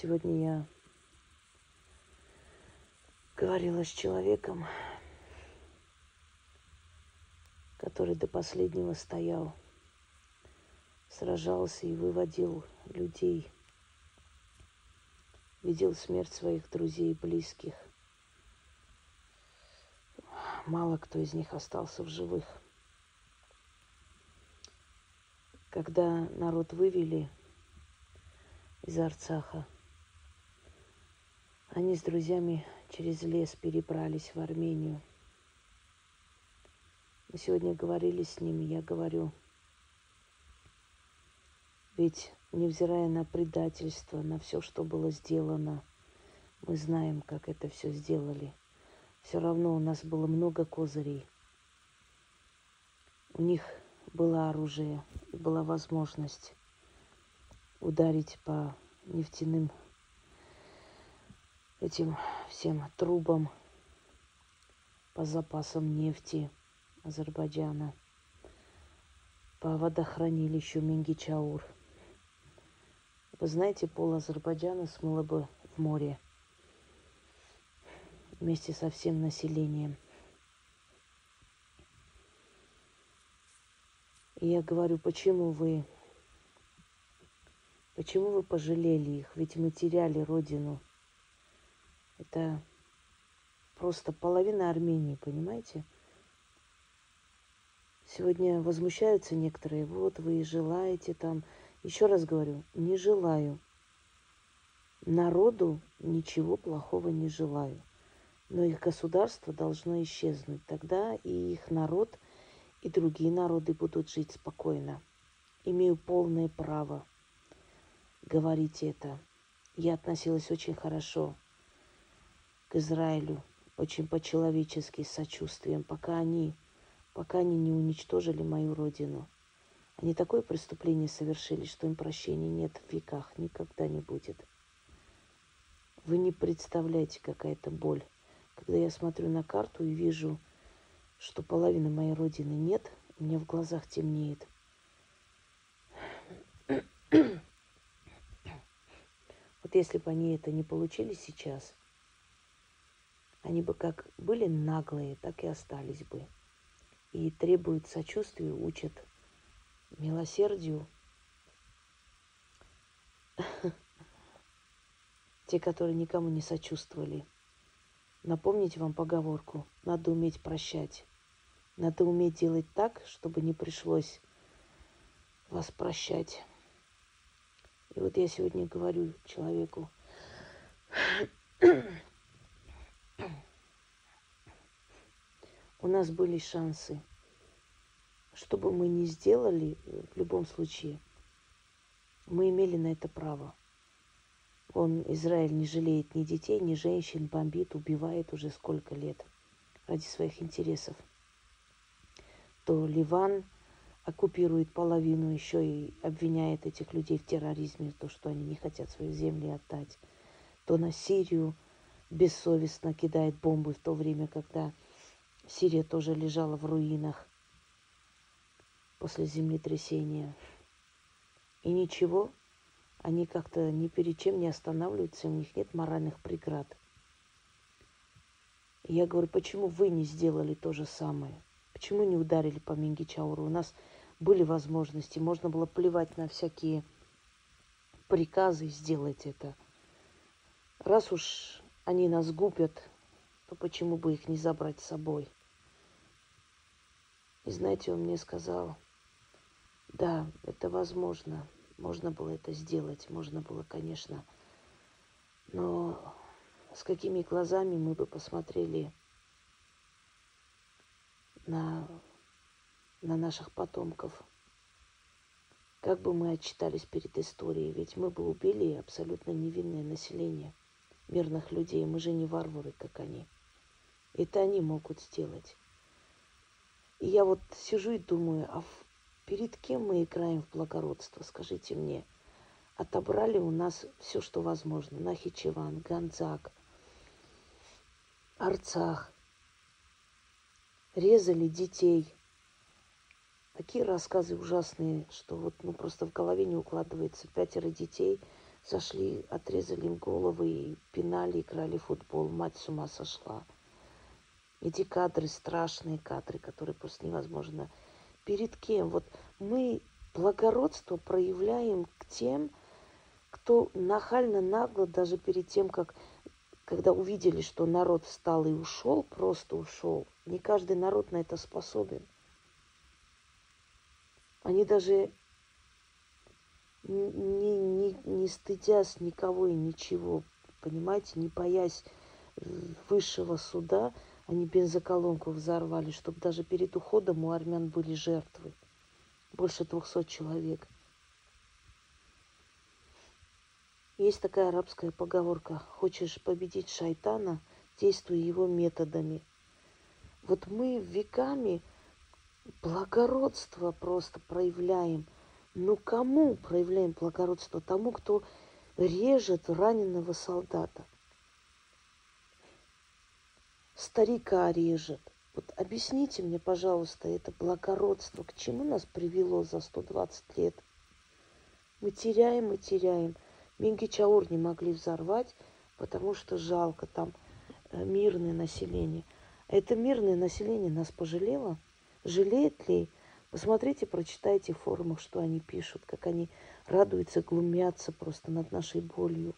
Сегодня я говорила с человеком, который до последнего стоял, сражался и выводил людей, видел смерть своих друзей и близких. Мало кто из них остался в живых. Когда народ вывели из Арцаха, они с друзьями через лес перебрались в Армению. Мы сегодня говорили с ними, я говорю, ведь невзирая на предательство, на все, что было сделано, мы знаем, как это все сделали. Все равно у нас было много козырей. У них было оружие была возможность ударить по нефтяным этим всем трубам, по запасам нефти Азербайджана, по водохранилищу Мингичаур. Вы знаете, пол Азербайджана смыло бы в море вместе со всем населением. И я говорю, почему вы, почему вы пожалели их? Ведь мы теряли родину. Это просто половина Армении, понимаете? Сегодня возмущаются некоторые, вот вы желаете там. Еще раз говорю, не желаю. Народу ничего плохого не желаю. Но их государство должно исчезнуть. Тогда и их народ, и другие народы будут жить спокойно. Имею полное право говорить это. Я относилась очень хорошо Израилю, очень по-человечески, с сочувствием, пока они пока они не уничтожили мою родину. Они такое преступление совершили, что им прощения нет в веках, никогда не будет. Вы не представляете, какая это боль. Когда я смотрю на карту и вижу, что половины моей родины нет, у меня в глазах темнеет. Вот если бы они это не получили сейчас, они бы как были наглые, так и остались бы и требуют сочувствия, учат милосердию. Те, которые никому не сочувствовали. Напомнить вам поговорку. Надо уметь прощать. Надо уметь делать так, чтобы не пришлось вас прощать. И вот я сегодня говорю человеку, у нас были шансы. Что бы мы ни сделали, в любом случае, мы имели на это право. Он, Израиль, не жалеет ни детей, ни женщин, бомбит, убивает уже сколько лет ради своих интересов. То Ливан оккупирует половину еще и обвиняет этих людей в терроризме, то, что они не хотят свои земли отдать. То на Сирию бессовестно кидает бомбы в то время, когда Сирия тоже лежала в руинах после землетрясения. И ничего, они как-то ни перед чем не останавливаются, у них нет моральных преград. И я говорю, почему вы не сделали то же самое? Почему не ударили по Мингичауру? У нас были возможности, можно было плевать на всякие приказы и сделать это. Раз уж они нас губят, то почему бы их не забрать с собой? И знаете, он мне сказал, да, это возможно, можно было это сделать, можно было, конечно, но с какими глазами мы бы посмотрели на, на наших потомков, как бы мы отчитались перед историей, ведь мы бы убили абсолютно невинное население, мирных людей, мы же не варвары, как они. Это они могут сделать. И я вот сижу и думаю, а перед кем мы играем в благородство, скажите мне. Отобрали у нас все, что возможно. Нахичеван, Ганзак, Арцах. Резали детей. Такие рассказы ужасные, что вот ну, просто в голове не укладывается. Пятеро детей зашли, отрезали им головы и пинали, играли в футбол. Мать с ума сошла. Эти кадры, страшные кадры, которые просто невозможно. Перед кем? Вот мы благородство проявляем к тем, кто нахально нагло даже перед тем, как когда увидели, что народ встал и ушел, просто ушел. Не каждый народ на это способен. Они даже не, не, не стыдясь никого и ничего, понимаете, не боясь высшего суда, они бензоколонку взорвали, чтобы даже перед уходом у армян были жертвы. Больше двухсот человек. Есть такая арабская поговорка. Хочешь победить шайтана, действуй его методами. Вот мы веками благородство просто проявляем. Ну кому проявляем благородство? Тому, кто режет раненого солдата. Старика режет. Вот объясните мне, пожалуйста, это благородство, к чему нас привело за 120 лет? Мы теряем и теряем. Мингичаур не могли взорвать, потому что жалко там э, мирное население. Это мирное население нас пожалело? Жалеет ли? Посмотрите, прочитайте в форумах, что они пишут, как они радуются, глумятся просто над нашей болью.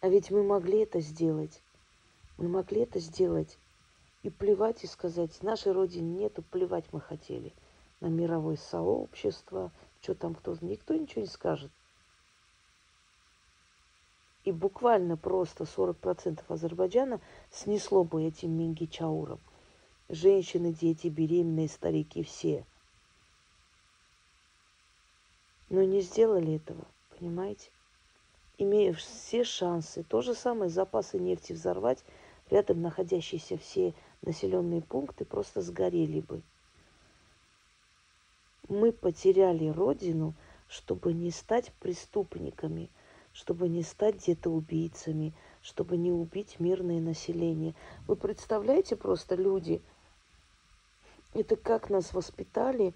А ведь мы могли это сделать. Мы могли это сделать. И плевать и сказать, нашей родине нету, плевать мы хотели на мировое сообщество, что там кто, никто ничего не скажет. И буквально просто 40% Азербайджана снесло бы этим Мингичауром. Женщины, дети, беременные, старики, все. Но не сделали этого, понимаете? Имея все шансы, то же самое запасы нефти взорвать, рядом находящиеся все населенные пункты просто сгорели бы. Мы потеряли родину, чтобы не стать преступниками, чтобы не стать где-то убийцами, чтобы не убить мирное население. Вы представляете просто люди, это как нас воспитали,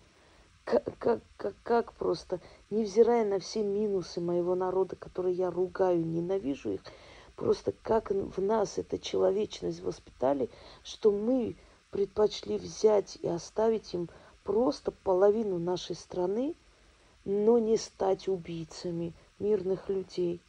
как, как, как, как просто, невзирая на все минусы моего народа, которые я ругаю, ненавижу их, Просто как в нас эта человечность воспитали, что мы предпочли взять и оставить им просто половину нашей страны, но не стать убийцами мирных людей.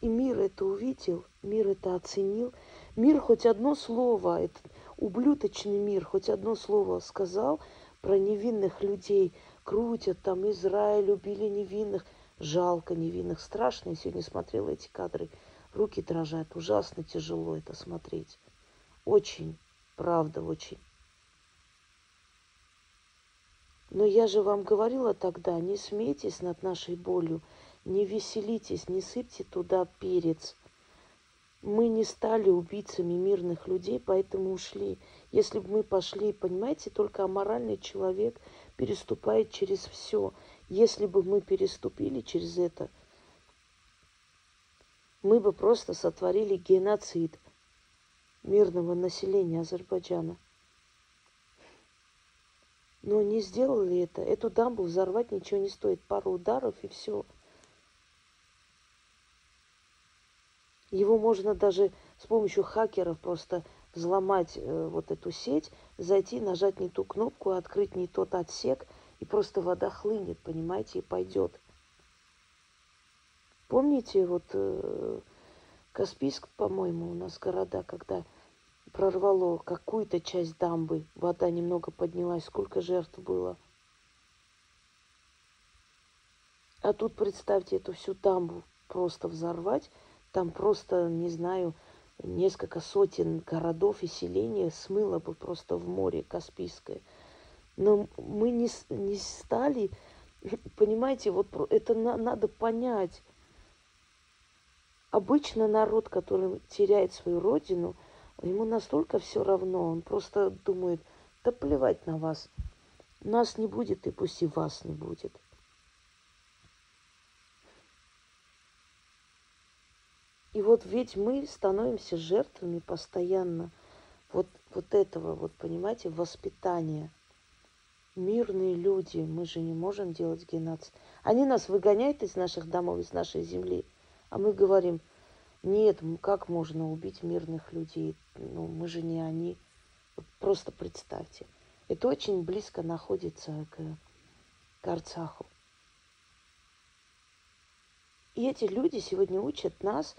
И мир это увидел, мир это оценил. Мир хоть одно слово, это ублюдочный мир, хоть одно слово сказал про невинных людей. Крутят там Израиль, любили невинных – жалко невинных, страшно. Я сегодня смотрела эти кадры, руки дрожат, ужасно тяжело это смотреть. Очень, правда, очень. Но я же вам говорила тогда, не смейтесь над нашей болью, не веселитесь, не сыпьте туда перец. Мы не стали убийцами мирных людей, поэтому ушли. Если бы мы пошли, понимаете, только аморальный человек переступает через все. Если бы мы переступили через это, мы бы просто сотворили геноцид мирного населения Азербайджана. Но не сделали это. Эту дамбу взорвать ничего не стоит. Пару ударов и все. Его можно даже с помощью хакеров просто взломать э, вот эту сеть, зайти, нажать не ту кнопку, открыть не тот отсек – и просто вода хлынет, понимаете, и пойдет. Помните, вот э, Каспийск, по-моему, у нас города, когда прорвало какую-то часть дамбы, вода немного поднялась, сколько жертв было. А тут представьте эту всю дамбу просто взорвать, там просто, не знаю, несколько сотен городов и селений смыло бы просто в море Каспийское – но мы не, не стали, понимаете, вот это на, надо понять. Обычно народ, который теряет свою родину, ему настолько все равно, он просто думает, да плевать на вас, нас не будет, и пусть и вас не будет. И вот ведь мы становимся жертвами постоянно вот, вот этого, вот, понимаете, воспитания – мирные люди, мы же не можем делать геноцид. Они нас выгоняют из наших домов, из нашей земли, а мы говорим, нет, как можно убить мирных людей? Ну, мы же не они. Просто представьте. Это очень близко находится к, к Арцаху. И эти люди сегодня учат нас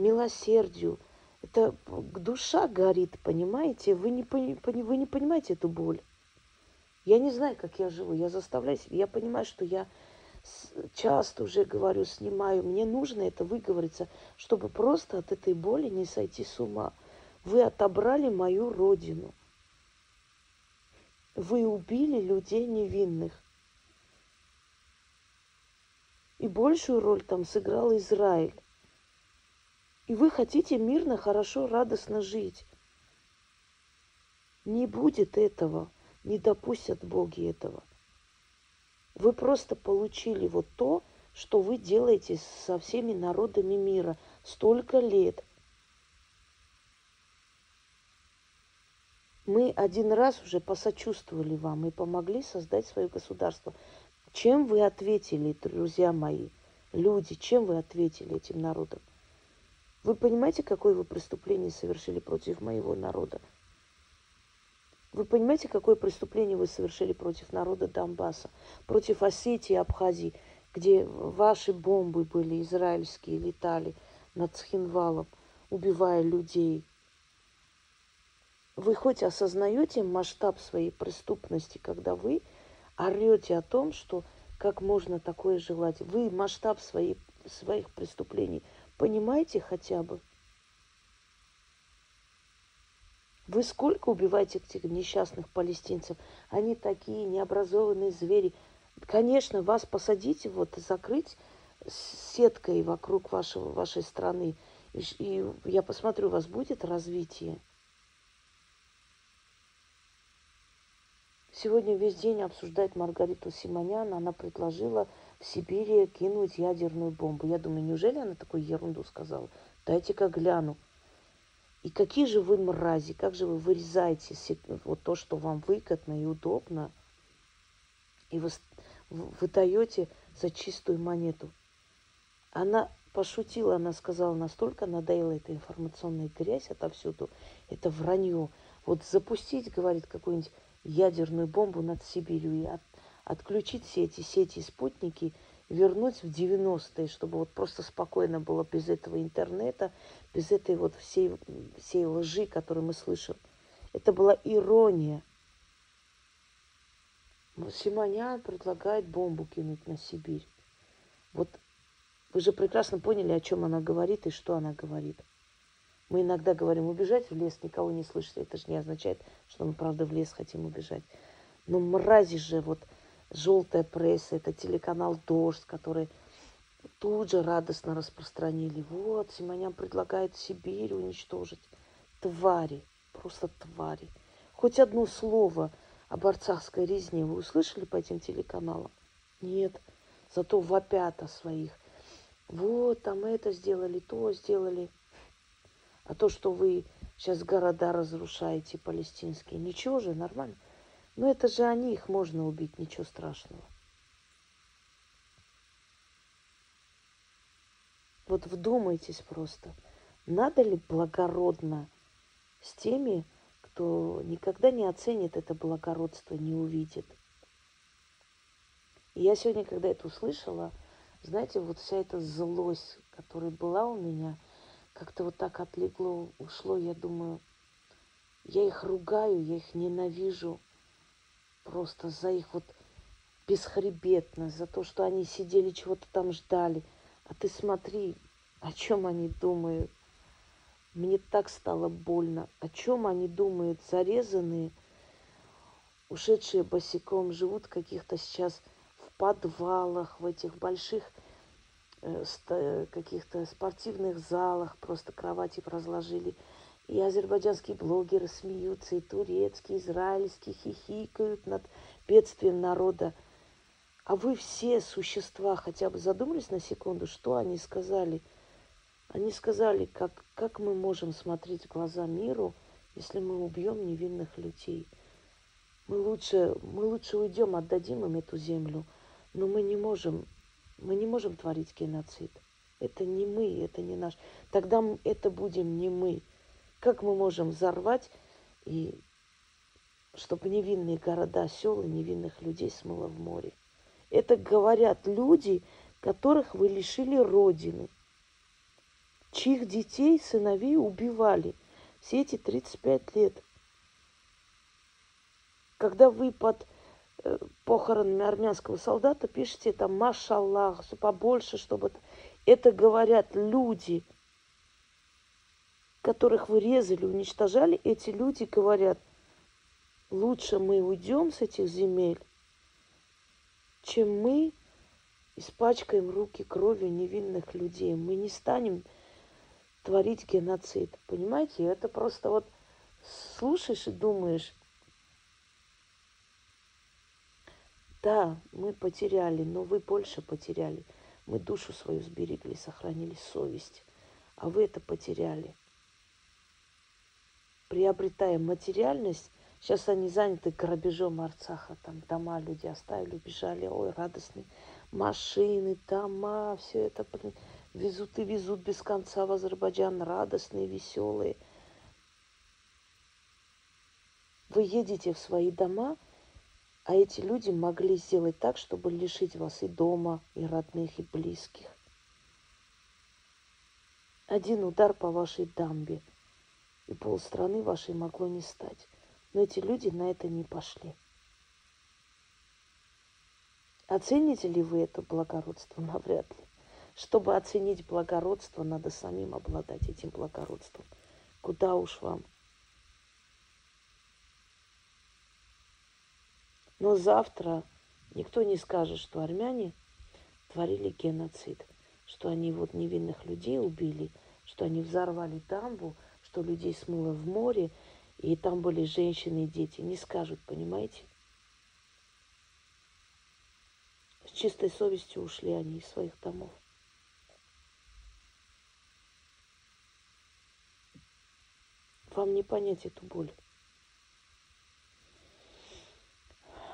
милосердию. Это душа горит, понимаете? Вы не, вы не понимаете эту боль. Я не знаю, как я живу. Я заставляю себя. Я понимаю, что я часто уже говорю, снимаю. Мне нужно это выговориться, чтобы просто от этой боли не сойти с ума. Вы отобрали мою родину. Вы убили людей невинных. И большую роль там сыграл Израиль. И вы хотите мирно, хорошо, радостно жить. Не будет этого. Не допустят боги этого. Вы просто получили вот то, что вы делаете со всеми народами мира столько лет. Мы один раз уже посочувствовали вам и помогли создать свое государство. Чем вы ответили, друзья мои, люди, чем вы ответили этим народам? Вы понимаете, какое вы преступление совершили против моего народа? Вы понимаете, какое преступление вы совершили против народа Донбасса, против Осетии и Абхазии, где ваши бомбы были израильские, летали над Цхинвалом, убивая людей. Вы хоть осознаете масштаб своей преступности, когда вы орете о том, что как можно такое желать? Вы масштаб своей, своих преступлений понимаете хотя бы? Вы сколько убиваете этих несчастных палестинцев? Они такие необразованные звери. Конечно, вас посадить, вот, закрыть сеткой вокруг вашего, вашей страны. И, и я посмотрю, у вас будет развитие. Сегодня весь день обсуждает Маргариту Симонян. Она предложила в Сибири кинуть ядерную бомбу. Я думаю, неужели она такую ерунду сказала? Дайте-ка гляну. И какие же вы мрази, как же вы вырезаете вот то, что вам выгодно и удобно, и вы, вы даете за чистую монету. Она пошутила, она сказала, настолько надоела эта информационная грязь отовсюду, это вранье. Вот запустить, говорит, какую-нибудь ядерную бомбу над Сибирью и от, отключить все эти сети и спутники – вернуть в 90-е, чтобы вот просто спокойно было без этого интернета, без этой вот всей, всей лжи, которую мы слышим. Это была ирония. Симонян предлагает бомбу кинуть на Сибирь. Вот вы же прекрасно поняли, о чем она говорит и что она говорит. Мы иногда говорим убежать в лес, никого не слышать. Это же не означает, что мы правда в лес хотим убежать. Но мрази же вот желтая пресса, это телеканал «Дождь», который тут же радостно распространили. Вот, Симонян предлагает Сибирь уничтожить. Твари, просто твари. Хоть одно слово о борцахской резне вы услышали по этим телеканалам? Нет. Зато вопят о своих. Вот, там это сделали, то сделали. А то, что вы сейчас города разрушаете палестинские, ничего же, нормально. Но это же они, их можно убить, ничего страшного. Вот вдумайтесь просто, надо ли благородно с теми, кто никогда не оценит это благородство, не увидит. И я сегодня, когда это услышала, знаете, вот вся эта злость, которая была у меня, как-то вот так отлегло, ушло, я думаю, я их ругаю, я их ненавижу – просто за их вот бесхребетность, за то, что они сидели, чего-то там ждали. А ты смотри, о чем они думают. Мне так стало больно. О чем они думают? Зарезанные, ушедшие босиком, живут каких-то сейчас в подвалах, в этих больших э, каких-то спортивных залах, просто кровати разложили. И азербайджанские блогеры смеются, и турецкие, израильские хихикают над бедствием народа. А вы все существа хотя бы задумались на секунду, что они сказали? Они сказали, как, как мы можем смотреть в глаза миру, если мы убьем невинных людей. Мы лучше, мы лучше уйдем, отдадим им эту землю. Но мы не можем, мы не можем творить геноцид. Это не мы, это не наш. Тогда это будем не мы. Как мы можем взорвать и чтобы невинные города, села, невинных людей смыло в море? Это говорят люди, которых вы лишили родины, чьих детей, сыновей убивали все эти 35 лет. Когда вы под э, похоронами армянского солдата пишете там «Машаллах», побольше, чтобы... Это говорят люди, которых вы резали, уничтожали. Эти люди говорят, лучше мы уйдем с этих земель, чем мы испачкаем руки кровью невинных людей. Мы не станем творить геноцид. Понимаете, это просто вот слушаешь и думаешь, да, мы потеряли, но вы больше потеряли. Мы душу свою сберегли, сохранили совесть, а вы это потеряли. Приобретая материальность, сейчас они заняты грабежом Арцаха, там дома люди оставили, убежали, ой, радостные машины, дома, все это везут и везут без конца в Азербайджан, радостные, веселые. Вы едете в свои дома, а эти люди могли сделать так, чтобы лишить вас и дома, и родных, и близких. Один удар по вашей дамбе, и полстраны вашей могло не стать. Но эти люди на это не пошли. Оцените ли вы это благородство? Навряд ли. Чтобы оценить благородство, надо самим обладать этим благородством. Куда уж вам. Но завтра никто не скажет, что армяне творили геноцид, что они вот невинных людей убили, что они взорвали дамбу, что людей смыло в море, и там были женщины и дети. Не скажут, понимаете? С чистой совестью ушли они из своих домов. Вам не понять эту боль.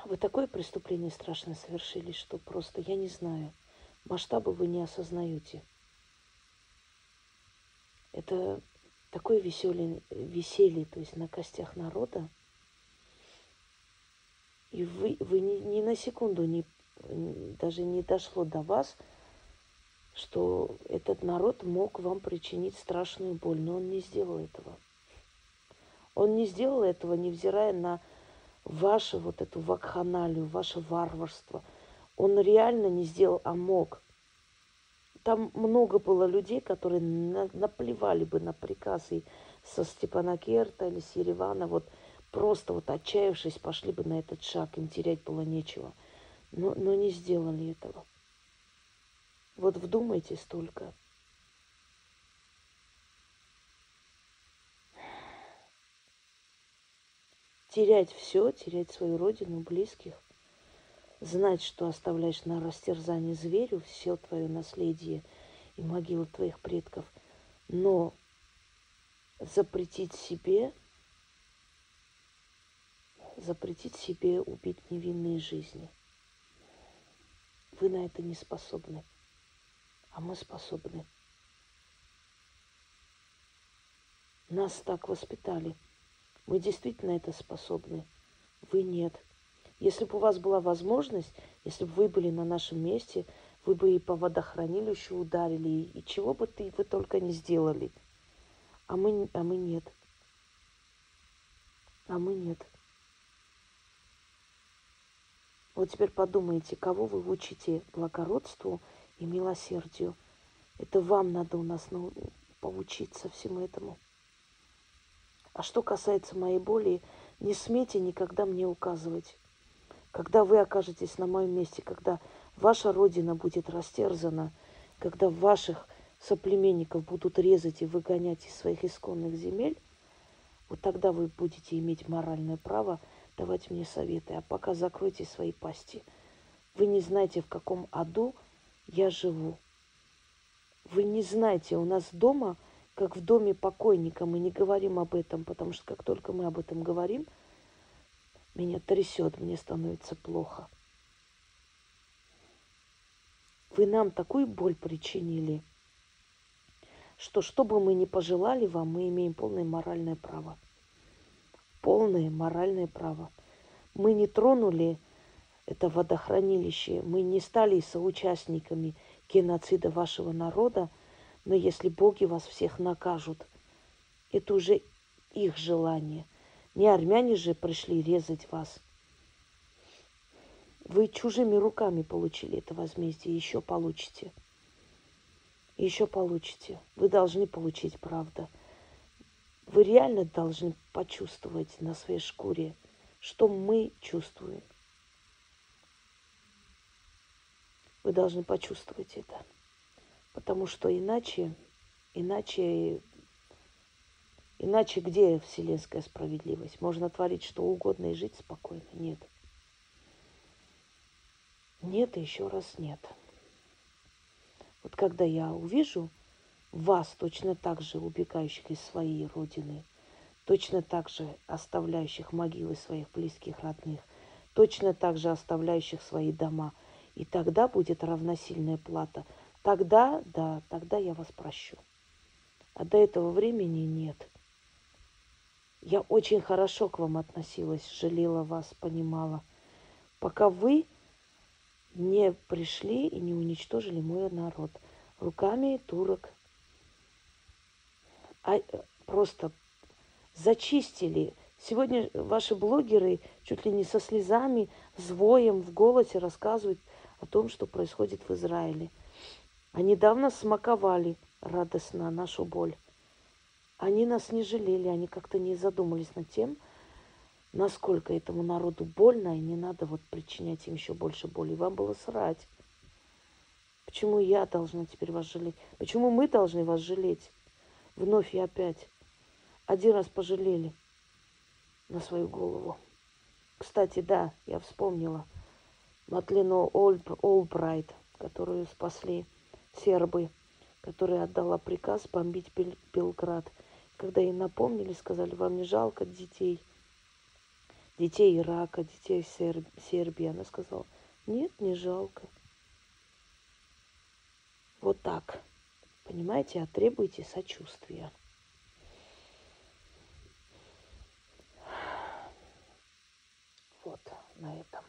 Вы такое преступление страшное совершили, что просто, я не знаю, масштабы вы не осознаете. Это такое веселье, веселье, то есть на костях народа. И вы, вы ни, ни на секунду не даже не дошло до вас, что этот народ мог вам причинить страшную боль, но он не сделал этого. Он не сделал этого, невзирая на вашу вот эту вакханалию, ваше варварство. Он реально не сделал, а мог. Там много было людей, которые наплевали бы на приказы со Степана Керта или с Еревана, вот просто вот отчаявшись, пошли бы на этот шаг, им терять было нечего – но, но не сделали этого. Вот вдумайтесь только. Терять все, терять свою родину, близких, знать, что оставляешь на растерзание зверю все твое наследие и могилы твоих предков, но запретить себе, запретить себе убить невинные жизни. Вы на это не способны, а мы способны. Нас так воспитали. Мы действительно это способны. Вы нет. Если бы у вас была возможность, если бы вы были на нашем месте, вы бы и по водохранилищу ударили, и чего бы ты, вы только не сделали. А мы, а мы нет. А мы нет. Вот теперь подумайте, кого вы учите благородству и милосердию. Это вам надо у нас ну, поучиться всему этому. А что касается моей боли, не смейте никогда мне указывать. Когда вы окажетесь на моем месте, когда ваша родина будет растерзана, когда ваших соплеменников будут резать и выгонять из своих исконных земель, вот тогда вы будете иметь моральное право – давать мне советы, а пока закройте свои пасти. Вы не знаете, в каком аду я живу. Вы не знаете, у нас дома, как в доме покойника, мы не говорим об этом, потому что как только мы об этом говорим, Меня трясет, мне становится плохо. Вы нам такую боль причинили, что что бы мы ни пожелали вам, мы имеем полное моральное право. Полное моральное право. Мы не тронули это водохранилище, мы не стали соучастниками геноцида вашего народа, но если боги вас всех накажут, это уже их желание. Не армяне же пришли резать вас – вы чужими руками получили это возмездие, еще получите. Еще получите. Вы должны получить, правда. Вы реально должны почувствовать на своей шкуре, что мы чувствуем. Вы должны почувствовать это. Потому что иначе, иначе, иначе где вселенская справедливость? Можно творить что угодно и жить спокойно. Нет. Нет и еще раз нет. Вот когда я увижу вас точно так же убегающих из своей родины, точно так же оставляющих могилы своих близких родных, точно так же оставляющих свои дома, и тогда будет равносильная плата. Тогда, да, тогда я вас прощу. А до этого времени нет. Я очень хорошо к вам относилась, жалела вас, понимала. Пока вы не пришли и не уничтожили мой народ руками турок. А э, просто зачистили. Сегодня ваши блогеры чуть ли не со слезами, с воем в голосе рассказывают о том, что происходит в Израиле. Они давно смаковали радостно нашу боль. Они нас не жалели, они как-то не задумались над тем, насколько этому народу больно, и не надо вот причинять им еще больше боли. Вам было срать. Почему я должна теперь вас жалеть? Почему мы должны вас жалеть? Вновь и опять. Один раз пожалели на свою голову. Кстати, да, я вспомнила Матлину Олбрайт, которую спасли сербы, которая отдала приказ бомбить Белград. Когда ей напомнили, сказали, вам не жалко детей – детей Ирака, детей Сербии. Она сказала, нет, не жалко. Вот так. Понимаете, а требуйте сочувствия. Вот на этом.